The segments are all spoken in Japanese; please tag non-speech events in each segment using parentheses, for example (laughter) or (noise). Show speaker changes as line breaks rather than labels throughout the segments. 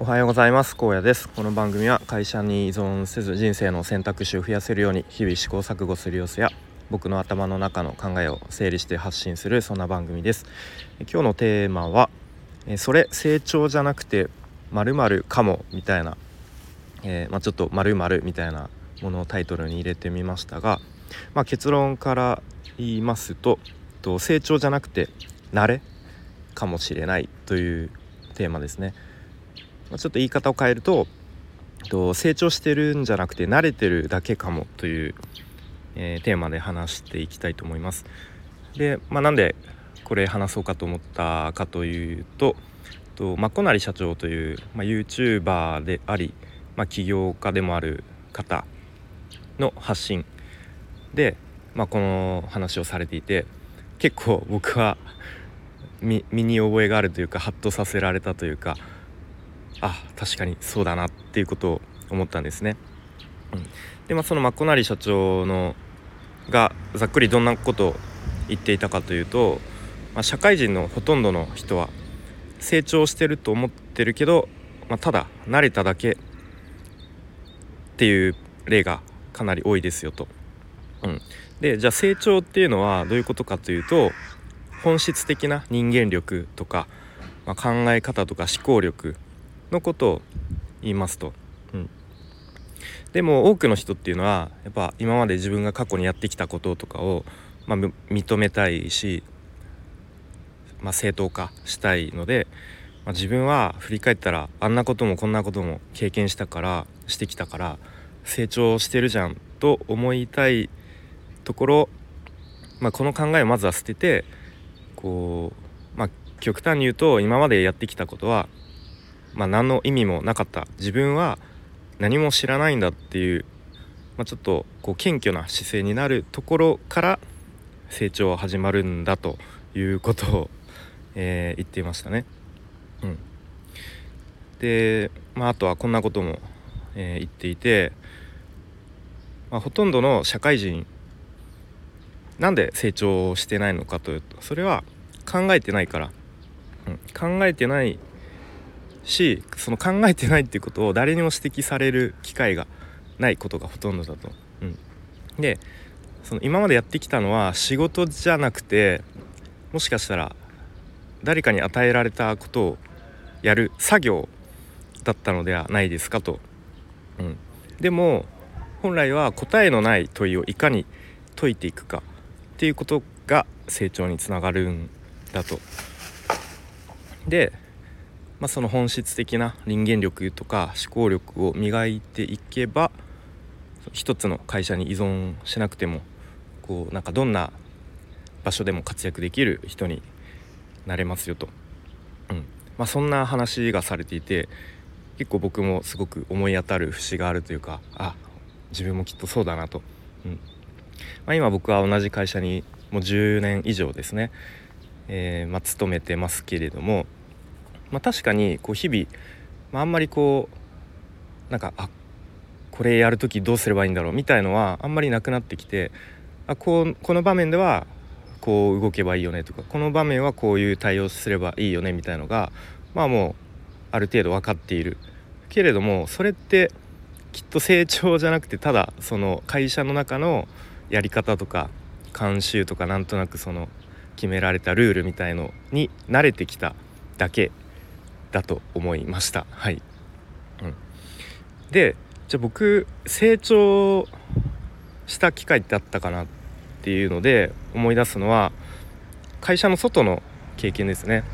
おはようございます。高野です。この番組は会社に依存せず人生の選択肢を増やせるように日々試行錯誤する様子や僕の頭の中の考えを整理して発信するそんな番組です。今日のテーマはそれ成長じゃなくて〇〇かもみたいな、えー、まあ、ちょっと〇〇みたいなものをタイトルに入れてみましたが、まあ、結論から言いますとと成長じゃなくて慣れかもしれないというテーマですね。ちょっと言い方を変えるとと成長してるんじゃなくて慣れてるだけかもという、えー、テーマで話していきたいと思います。で、まあ、なんでこれ話そうかと思ったかというととまあ、小成社長という、まあ、YouTuber であり、まあ、起業家でもある方の発信で、まあ、この話をされていて結構僕は身に覚えがあるというかハッとさせられたというかあ確かにそうだなっていうことを思ったんですね。うん、でまあそのマコナリ社長のがざっくりどんなことを言っていたかというと、まあ、社会人のほとんどの人は成長してると思ってるけど、まあ、ただ慣れただけっていう例がかなり多いですよと。うん、でじゃあ成長っていうのはどういうことかというと本質的な人間力とか、まあ、考え方とか思考力のことを言いますと。うん、でも多くの人っていうのはやっぱ今まで自分が過去にやってきたこととかを、まあ、認めたいし、まあ、正当化したいので、まあ、自分は振り返ったらあんなこともこんなことも経験したからしてきたから成長してるじゃんと思いたいところ、まあ、この考えをまずは捨ててこう、まあ、極端に言うと今までやってきたことはまあ、何の意味もなかった。自分は何も知らないんだっていう、まあ、ちょっとこう謙虚な姿勢になるところから成長は始まるんだということを、えー、言っていましたね。うん、で、まあ、あとはこんなことも、えー、言っていて、まあ、ほとんどの社会人なんで成長してないのかというとそれは考えてないから、うん、考えてないしその考えてないっていうことを誰にも指摘される機会がないことがほとんどだと。うん、でその今までやってきたのは仕事じゃなくてもしかしたら誰かに与えられたことをやる作業だったのではないですかと。うん、でも本来は答えのない問いをいかに解いていくかっていうことが成長につながるんだと。でまあ、その本質的な人間力とか思考力を磨いていけば一つの会社に依存しなくてもこうなんかどんな場所でも活躍できる人になれますよと、うん。まあ、そんな話がされていて結構僕もすごく思い当たる節があるというかあ自分もきっとそうだなと、うん。まあ、今僕は同じ会社にもう10年以上ですね、えーま、勤めてますけれどもまあ、確かにこう日々、まあ、あんまりこうなんかあこれやる時どうすればいいんだろうみたいのはあんまりなくなってきてあこうこの場面ではこう動けばいいよねとかこの場面はこういう対応すればいいよねみたいのがまあもうある程度分かっている。けれどもそれってきっと成長じゃなくてただその会社の中のやり方とか慣習とかなんとなくその決められたルールみたいのに慣れてきただけ。だと思いました。はい、うん、でじゃあ僕成長した機会ってあったかなっていうので思い出すのは会社の外の経験ですね、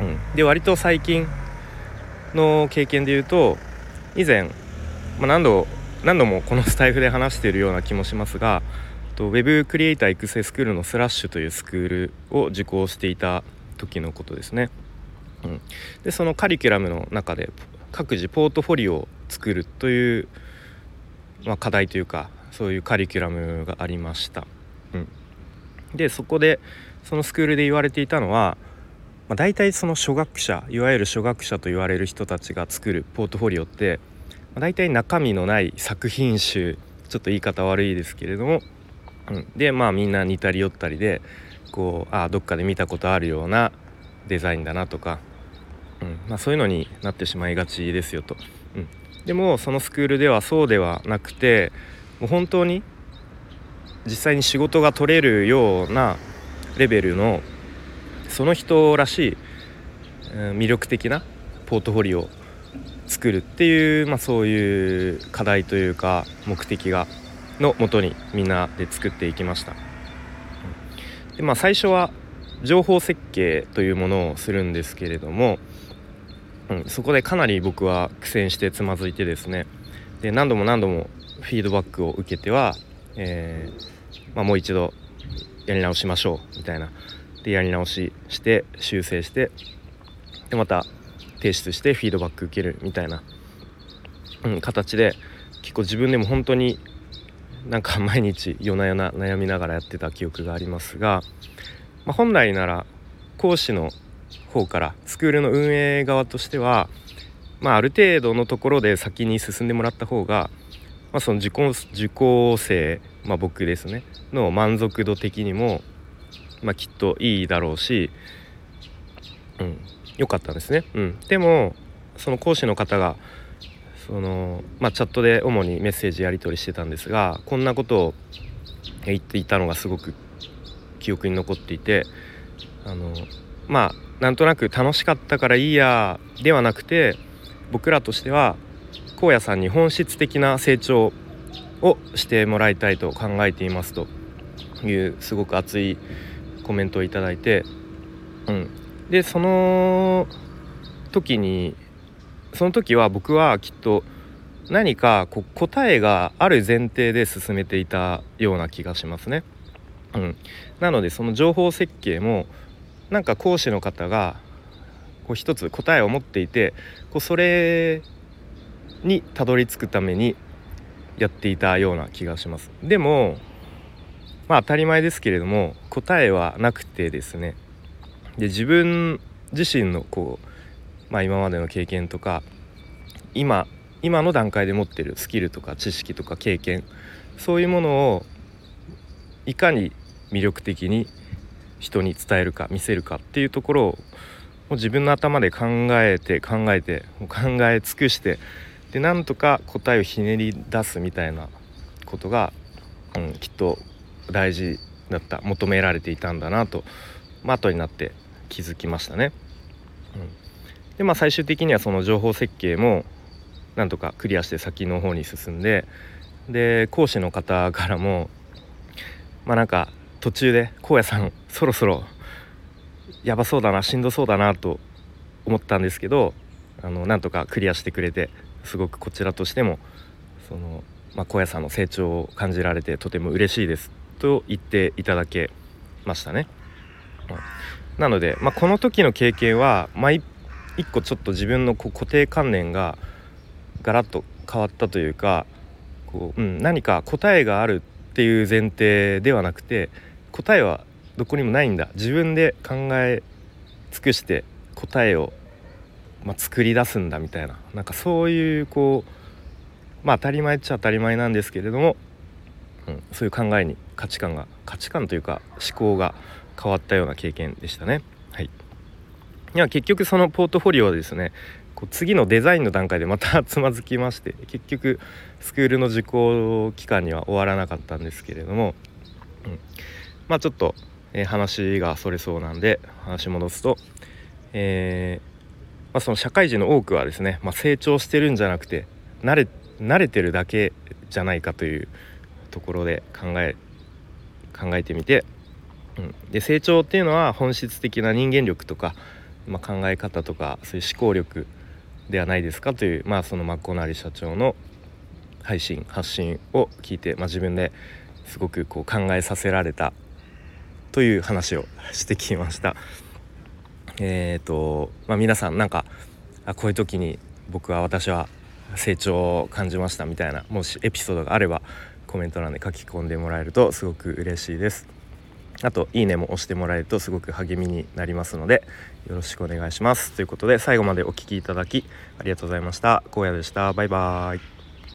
うん、で割と最近の経験で言うと以前、まあ、何度何度もこのスタイフで話しているような気もしますがとウェブクリエイター育成スクールのスラッシュというスクールを受講していた時のことですね。うん、でそのカリキュラムの中で各自ポートフォリオを作るという、まあ、課題というかそういうカリキュラムがありました。うん、でそこでそのスクールで言われていたのは、まあ、大体その初学者いわゆる初学者と言われる人たちが作るポートフォリオって、まあ、大体中身のない作品集ちょっと言い方悪いですけれども、うん、でまあみんな似たり寄ったりでこうあどっかで見たことあるようなデザインだなとかうんまあ、そういうのになってしまいがちですよと。うん、でもそのスクールではそうではなくてもう本当に実際に仕事が取れるようなレベルのその人らしい魅力的なポートフォリオを作るっていう、まあ、そういう課題というか目的がのもとにみんなで作っていきました。でまあ、最初は情報設計というものをするんですけれども、うん、そこでかなり僕は苦戦してつまずいてですね。で何度も何度もフィードバックを受けては、えー、まあ、もう一度やり直しましょうみたいな。でやり直しして修正してでまた提出してフィードバック受けるみたいな、うん、形で結構自分でも本当になんか (laughs) 毎日夜な夜な悩みながらやってた記憶がありますが、まあ、本来なら講師の方からスクールの運営側としては、まあ、ある程度のところで先に進んでもらった方が、まあ、その受講受講生、まあ、僕ですねの満足度的にも、まあ、きっといいだろうし、うん、よかったですね。うん、でもその講師の方がその、まあ、チャットで主にメッセージやり取りしてたんですがこんなことを言っていたのがすごく記憶に残っていてあのまあなんとなく楽しかったからいいやではなくて僕らとしては荒野さんに本質的な成長をしてもらいたいと考えていますというすごく熱いコメントをいただいて、うん、でその時にその時は僕はきっと何かこ答えがある前提で進めていたような気がしますね。うん、なのでその情報設計もなんか講師の方がこう一つ答えを持っていてこうそれにたどり着くためにやっていたような気がします。でもまあ当たり前ですけれども答えはなくてですねで自分自身のこうまあ、今までの経験とか今今の段階で持ってるスキルとか知識とか経験そういうものをいかに魅力的に人に伝えるか見せるかっていうところをもう自分の頭で考えて考えてもう考え尽くしてでなんとか答えをひねり出すみたいなことが、うん、きっと大事だった求められていたんだなと、まあ、後になって気づきましたね。うんでまあ最終的にはその情報設計もなんとかクリアして先の方に進んでで講師の方からもまあなんか途中で「荒野さんそろそろやばそうだなしんどそうだな」と思ったんですけどあのなんとかクリアしてくれてすごくこちらとしてもその、まあ、荒野さんの成長を感じられてとても嬉しいですと言っていただけましたね。なので、まあ、この時の経験は、まあ、一一個ちょっと自分のこう固定観念がガラッと変わったというかこう、うん、何か答えがあるっていう前提ではなくて答えはどこにもないんだ。自分で考え尽くして答えを、まあ、作り出すんだみたいな。なんかそういうこうまあ当たり前っちゃ当たり前なんですけれども、うん、そういう考えに価値観が価値観というか思考が変わったような経験でしたね。はい。いや結局そのポートフォリオはですねこう次のデザインの段階でまたつまずきまして結局スクールの受講期間には終わらなかったんですけれども、うん、まあちょっと、えー、話がそれそうなんで話戻すと、えー、まあ、その社会人の多くはですね、まあ、成長してるんじゃなくて慣れ慣れてるだけじゃないかというところで考え考えてみて、うん、で成長っていうのは本質的な人間力とかまあ、考え方とかそういう思考力ではないですかという、まあ、そのマッコナリ社長の配信発信を聞いて、まあ、自分ですごくこう考えさせられたという話をしてきました。えっ、ー、と、まあ、皆さんなんかあこういう時に僕は私は成長を感じましたみたいなもしエピソードがあればコメント欄で書き込んでもらえるとすごく嬉しいです。あといいねも押してもらえるとすごく励みになりますのでよろしくお願いしますということで最後までお聴きいただきありがとうございました荒野でしたバイバーイ